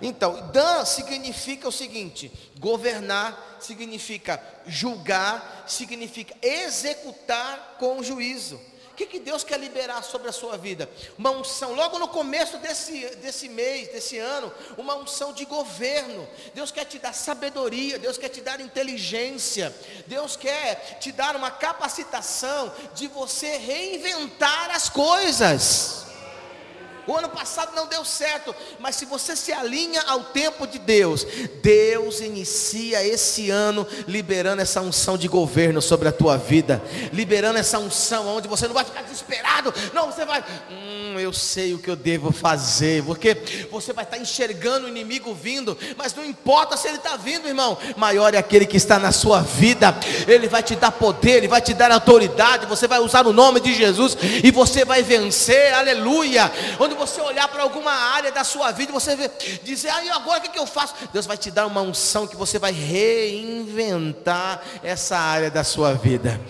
Então, Dan significa o seguinte: governar significa julgar, significa executar com juízo. O que, que Deus quer liberar sobre a sua vida? Uma unção, logo no começo desse, desse mês, desse ano, uma unção de governo. Deus quer te dar sabedoria, Deus quer te dar inteligência, Deus quer te dar uma capacitação de você reinventar as coisas. O ano passado não deu certo, mas se você se alinha ao tempo de Deus, Deus inicia esse ano liberando essa unção de governo sobre a tua vida, liberando essa unção onde você não vai ficar desesperado, não, você vai, hum, eu sei o que eu devo fazer, porque você vai estar enxergando o inimigo vindo, mas não importa se ele está vindo, irmão, maior é aquele que está na sua vida, ele vai te dar poder, ele vai te dar autoridade, você vai usar o nome de Jesus e você vai vencer, aleluia. Onde Quando você olhar para alguma área da sua vida, você vê, dizer, aí agora o que, que eu faço? Deus vai te dar uma unção que você vai reinventar essa área da sua vida.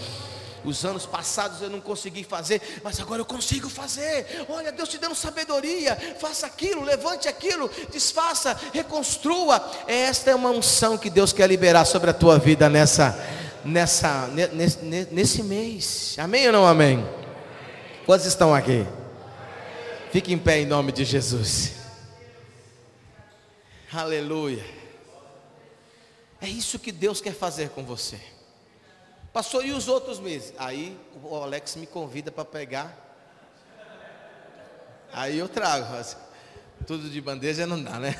Os anos passados eu não consegui fazer, mas agora eu consigo fazer. Olha, Deus te dando sabedoria. Faça aquilo, levante aquilo, desfaça, reconstrua. Esta é uma unção que Deus quer liberar sobre a tua vida nessa, nessa, nesse, nesse mês. Amém ou não amém? Quantos estão aqui? Fique em pé em nome de Jesus. Aleluia. É isso que Deus quer fazer com você. Passou e os outros meses? Aí o Alex me convida para pegar. Aí eu trago. Tudo de bandeja não dá, né?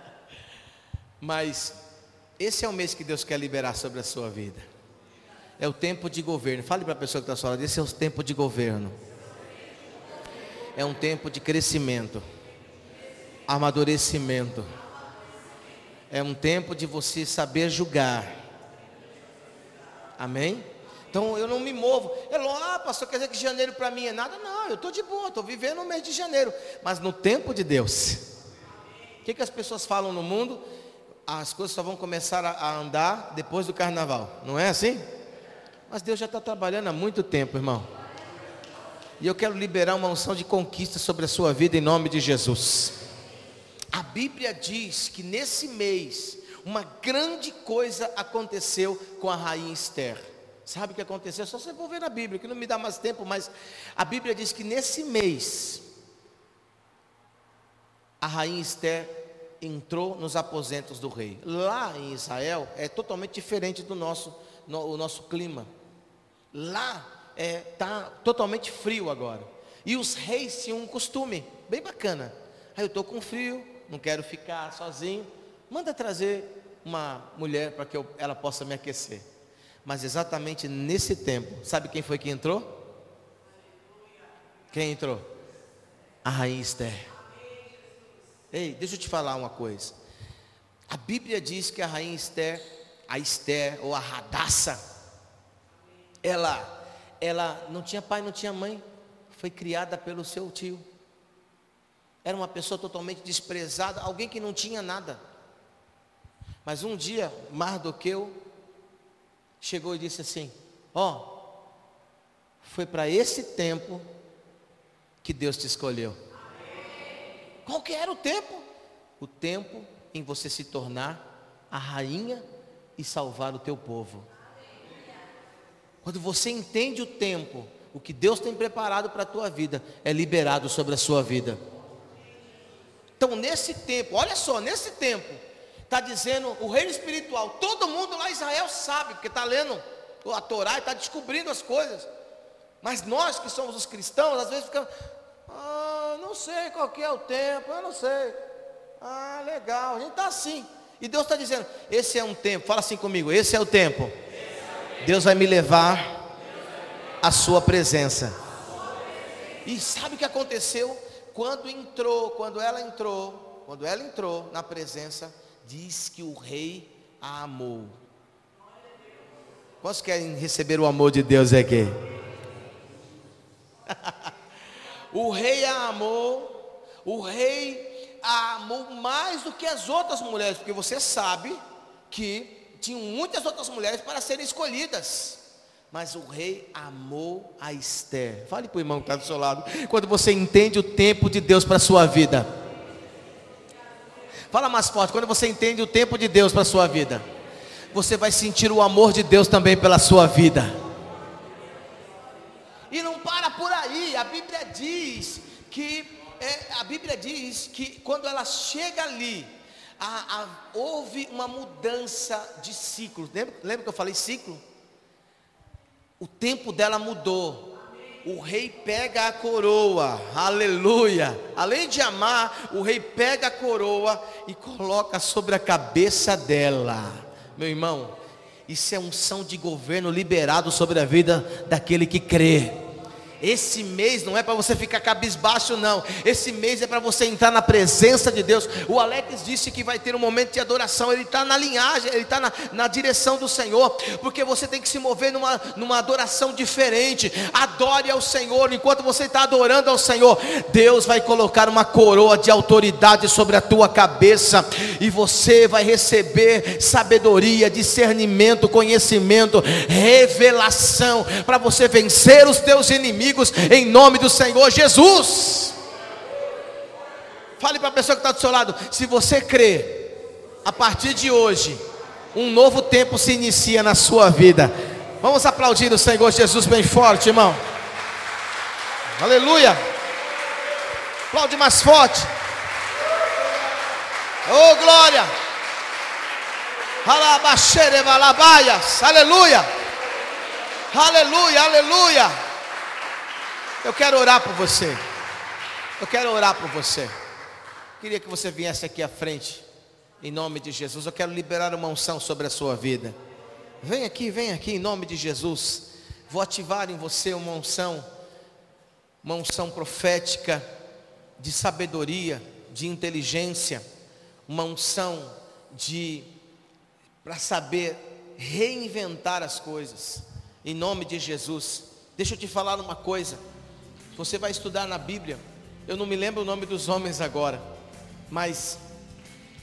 [LAUGHS] Mas esse é o mês que Deus quer liberar sobre a sua vida. É o tempo de governo. Fale para a pessoa que está falando, esse é o tempo de governo. É um tempo de crescimento, amadurecimento. É um tempo de você saber julgar Amém? Então eu não me movo. É louco, ah, pastor, quer dizer que janeiro para mim é nada? Não, eu estou de boa, estou vivendo o mês de janeiro. Mas no tempo de Deus. O que, que as pessoas falam no mundo? As coisas só vão começar a andar depois do carnaval. Não é assim? Mas Deus já está trabalhando há muito tempo, irmão. E eu quero liberar uma unção de conquista sobre a sua vida em nome de Jesus. A Bíblia diz que nesse mês uma grande coisa aconteceu com a rainha Esther. Sabe o que aconteceu? Só você for ver na Bíblia, que não me dá mais tempo, mas a Bíblia diz que nesse mês, a rainha Esther entrou nos aposentos do rei. Lá em Israel é totalmente diferente do nosso, no, o nosso clima. Lá é, tá totalmente frio agora. E os reis tinham um costume bem bacana. Aí eu estou com frio, não quero ficar sozinho manda trazer uma mulher para que eu, ela possa me aquecer. Mas exatamente nesse tempo, sabe quem foi que entrou? Quem entrou? A rainha Esther. Ei, deixa eu te falar uma coisa. A Bíblia diz que a rainha Esther, a Esther ou a Radassa, ela, ela não tinha pai, não tinha mãe, foi criada pelo seu tio. Era uma pessoa totalmente desprezada, alguém que não tinha nada. Mas um dia, Mardoqueu chegou e disse assim: Ó, oh, foi para esse tempo que Deus te escolheu. Qual que era o tempo? O tempo em você se tornar a rainha e salvar o teu povo. Quando você entende o tempo, o que Deus tem preparado para a tua vida é liberado sobre a sua vida. Então, nesse tempo, olha só, nesse tempo, está dizendo o reino espiritual. Todo mundo lá em Israel sabe, porque está lendo a Torá e está descobrindo as coisas. Mas nós que somos os cristãos, às vezes ficamos, ah, não sei qual que é o tempo, eu não sei. Ah, legal, a gente está assim. E Deus está dizendo, esse é um tempo, fala assim comigo, esse é o tempo. Deus vai me levar à sua presença. E sabe o que aconteceu? Quando entrou, quando ela entrou, quando ela entrou na presença, diz que o rei a amou. Quantos querem receber o amor de Deus aqui? [LAUGHS] o rei a amou, o rei a amou mais do que as outras mulheres, porque você sabe que tinham muitas outras mulheres para serem escolhidas. Mas o rei amou a Esther. Fale para o irmão que está do seu lado. Quando você entende o tempo de Deus para a sua vida. Fala mais forte, quando você entende o tempo de Deus para a sua vida, você vai sentir o amor de Deus também pela sua vida. E não para por aí, a Bíblia diz que é, a Bíblia diz que quando ela chega ali, a, a, houve uma mudança de ciclo. Lembra, lembra que eu falei ciclo? O tempo dela mudou o rei pega a coroa, aleluia. Além de amar, o rei pega a coroa e coloca sobre a cabeça dela. Meu irmão, isso é unção de governo liberado sobre a vida daquele que crê. Esse mês não é para você ficar cabisbaixo, não. Esse mês é para você entrar na presença de Deus. O Alex disse que vai ter um momento de adoração. Ele está na linhagem, ele está na, na, direção do Senhor. Porque você tem que se mover numa, numa adoração diferente. Adore ao Senhor. Enquanto você está adorando ao Senhor, Deus vai colocar uma coroa de autoridade sobre a tua cabeça. E você vai receber sabedoria, discernimento, conhecimento, revelação. Para você vencer os teus inimigos inimigos, em nome do Senhor Jesus. Fale para a pessoa que está do seu lado: se você crê, a partir de hoje, um novo tempo se inicia na sua vida. Vamos aplaudir o Senhor Jesus bem forte, irmão. Aleluia. Aplaude mais forte. Oh glória. Aleluia. Aleluia, aleluia. Eu quero orar por você. Eu quero orar por você. Queria que você viesse aqui à frente, em nome de Jesus. Eu quero liberar uma unção sobre a sua vida. Vem aqui, vem aqui, em nome de Jesus. Vou ativar em você uma unção, uma unção profética, de sabedoria, de inteligência, uma unção de para saber reinventar as coisas. Em nome de Jesus. Deixa eu te falar uma coisa. Você vai estudar na Bíblia. Eu não me lembro o nome dos homens agora, mas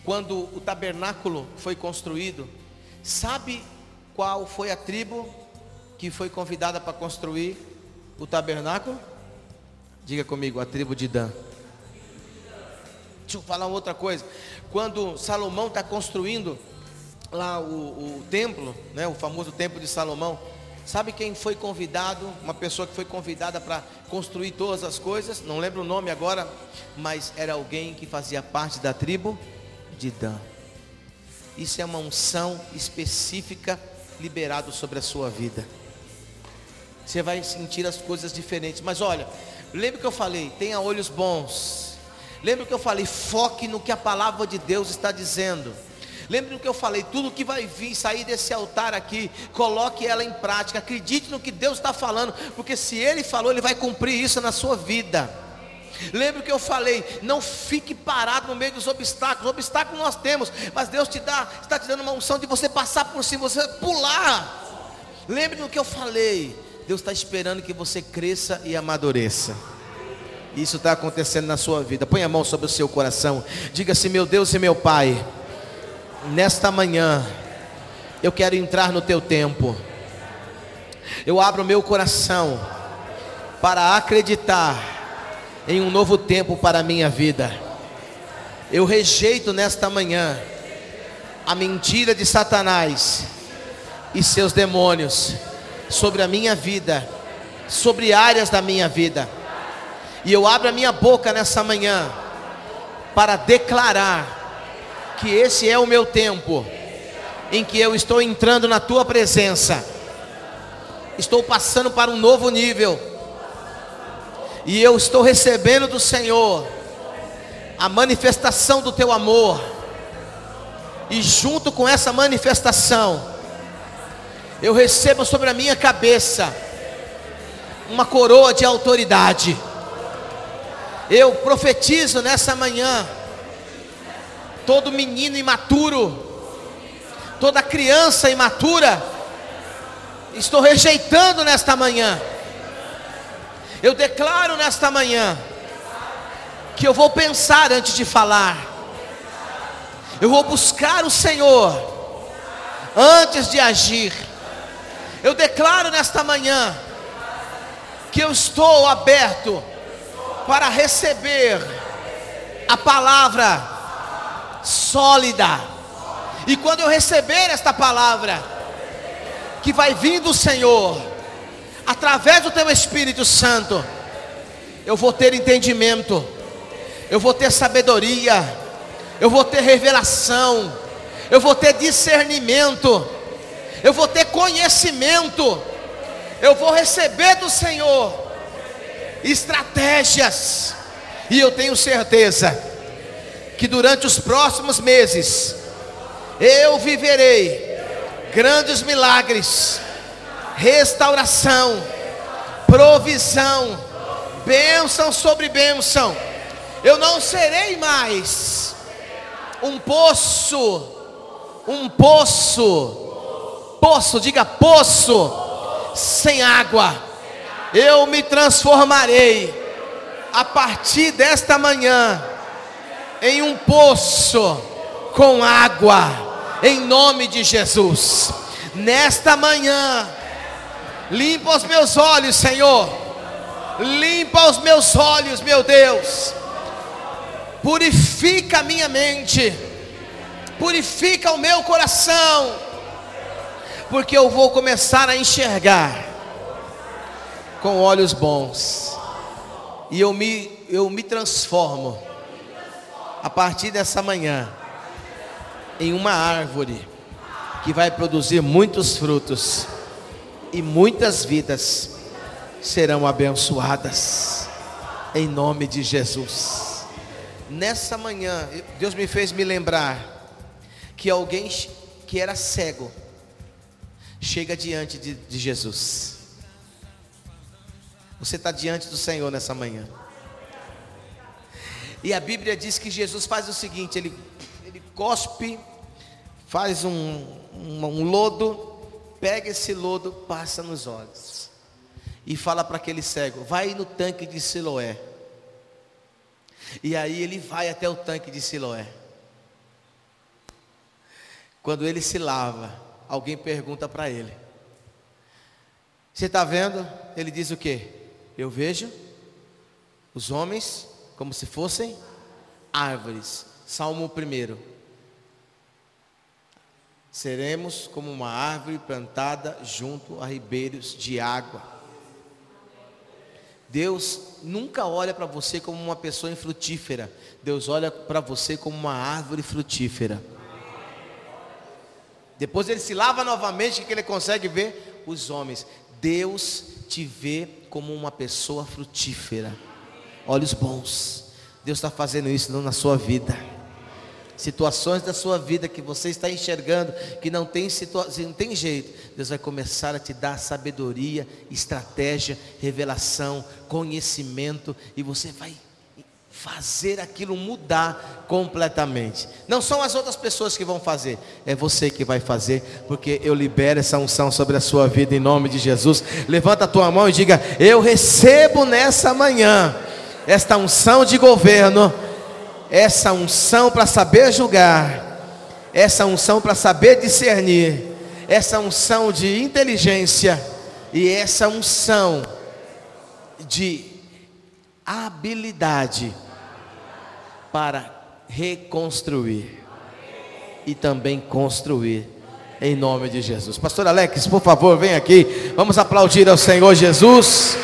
quando o tabernáculo foi construído, sabe qual foi a tribo que foi convidada para construir o tabernáculo? Diga comigo, a tribo de Dan. Deixa eu falar outra coisa. Quando Salomão está construindo lá o, o templo, né, o famoso templo de Salomão, Sabe quem foi convidado? Uma pessoa que foi convidada para construir todas as coisas. Não lembro o nome agora, mas era alguém que fazia parte da tribo de Dan. Isso é uma unção específica liberado sobre a sua vida. Você vai sentir as coisas diferentes. Mas olha, lembra que eu falei, tenha olhos bons. Lembra que eu falei, foque no que a palavra de Deus está dizendo. Lembre do que eu falei, tudo que vai vir, sair desse altar aqui, coloque ela em prática, acredite no que Deus está falando, porque se Ele falou, Ele vai cumprir isso na sua vida. Lembre o que eu falei, não fique parado no meio dos obstáculos. Obstáculos nós temos, mas Deus te dá, está te dando uma unção de você passar por cima, você pular. Lembre do que eu falei. Deus está esperando que você cresça e amadureça. Isso está acontecendo na sua vida. Põe a mão sobre o seu coração. Diga assim: Meu Deus e meu Pai nesta manhã, eu quero entrar no teu tempo. Eu abro meu coração para acreditar em um novo tempo para a minha vida. Eu rejeito nesta manhã a mentira de Satanás e seus demônios sobre a minha vida, sobre áreas da minha vida. E eu abro a minha boca nessa manhã para declarar que esse é o meu tempo, em que eu estou entrando na tua presença, estou passando para um novo nível, e eu estou recebendo do Senhor a manifestação do teu amor, e junto com essa manifestação, eu recebo sobre a minha cabeça uma coroa de autoridade. Eu profetizo nessa manhã todo menino imaturo, toda criança imatura, estou rejeitando nesta manhã. Eu declaro nesta manhã que eu vou pensar antes de falar. Eu vou buscar o Senhor antes de agir. Eu declaro nesta manhã que eu estou aberto para receber a palavra sólida. E quando eu receber esta palavra, que vai vir do Senhor, através do teu Espírito Santo, eu vou ter entendimento, eu vou ter sabedoria, eu vou ter revelação, eu vou ter discernimento, eu vou ter conhecimento, eu vou receber do Senhor estratégias, e eu tenho certeza que durante os próximos meses eu viverei grandes milagres, restauração, provisão, bênção sobre bênção. Eu não serei mais um poço, um poço, poço, diga poço, sem água. Eu me transformarei a partir desta manhã em um poço com água, em nome de Jesus. Nesta manhã, limpa os meus olhos, Senhor. Limpa os meus olhos, meu Deus. Purifica a minha mente. Purifica o meu coração. Porque eu vou começar a enxergar com olhos bons. E eu me, eu me transformo a partir dessa manhã em uma árvore que vai produzir muitos frutos e muitas vidas serão abençoadas em nome de Jesus. Nessa manhã, Deus me fez me lembrar que alguém que era cego chega diante de, de Jesus. Você está diante do Senhor nessa manhã. E a Bíblia diz que Jesus faz o seguinte: ele, ele cospe, faz um, um, um lodo, pega esse lodo, passa nos olhos. E fala para aquele cego: vai no tanque de Siloé. E aí ele vai até o tanque de Siloé. Quando ele se lava, alguém pergunta para ele: Você está vendo? Ele diz o que? Eu vejo os homens como se fossem árvores. Salmo 1. Seremos como uma árvore plantada junto a ribeiros de água. Deus nunca olha para você como uma pessoa infrutífera. Deus olha para você como uma árvore frutífera. Depois ele se lava novamente, que ele consegue ver os homens. Deus te vê como uma pessoa frutífera olhos bons. Deus está fazendo isso na sua vida. Situações da sua vida que você está enxergando que não tem, não tem jeito, Deus vai começar a te dar sabedoria, estratégia, revelação, conhecimento, e você vai fazer aquilo mudar completamente. Não são as outras pessoas que vão fazer, é você que vai fazer, porque eu libero essa unção sobre a sua vida em nome de Jesus. Levanta a tua mão e diga: Eu recebo nessa manhã esta unção de governo, essa unção para saber julgar, essa unção para saber discernir, essa unção de inteligência e essa unção de habilidade para reconstruir e também construir em nome de Jesus. Pastor Alex, por favor, vem aqui. Vamos aplaudir ao Senhor Jesus.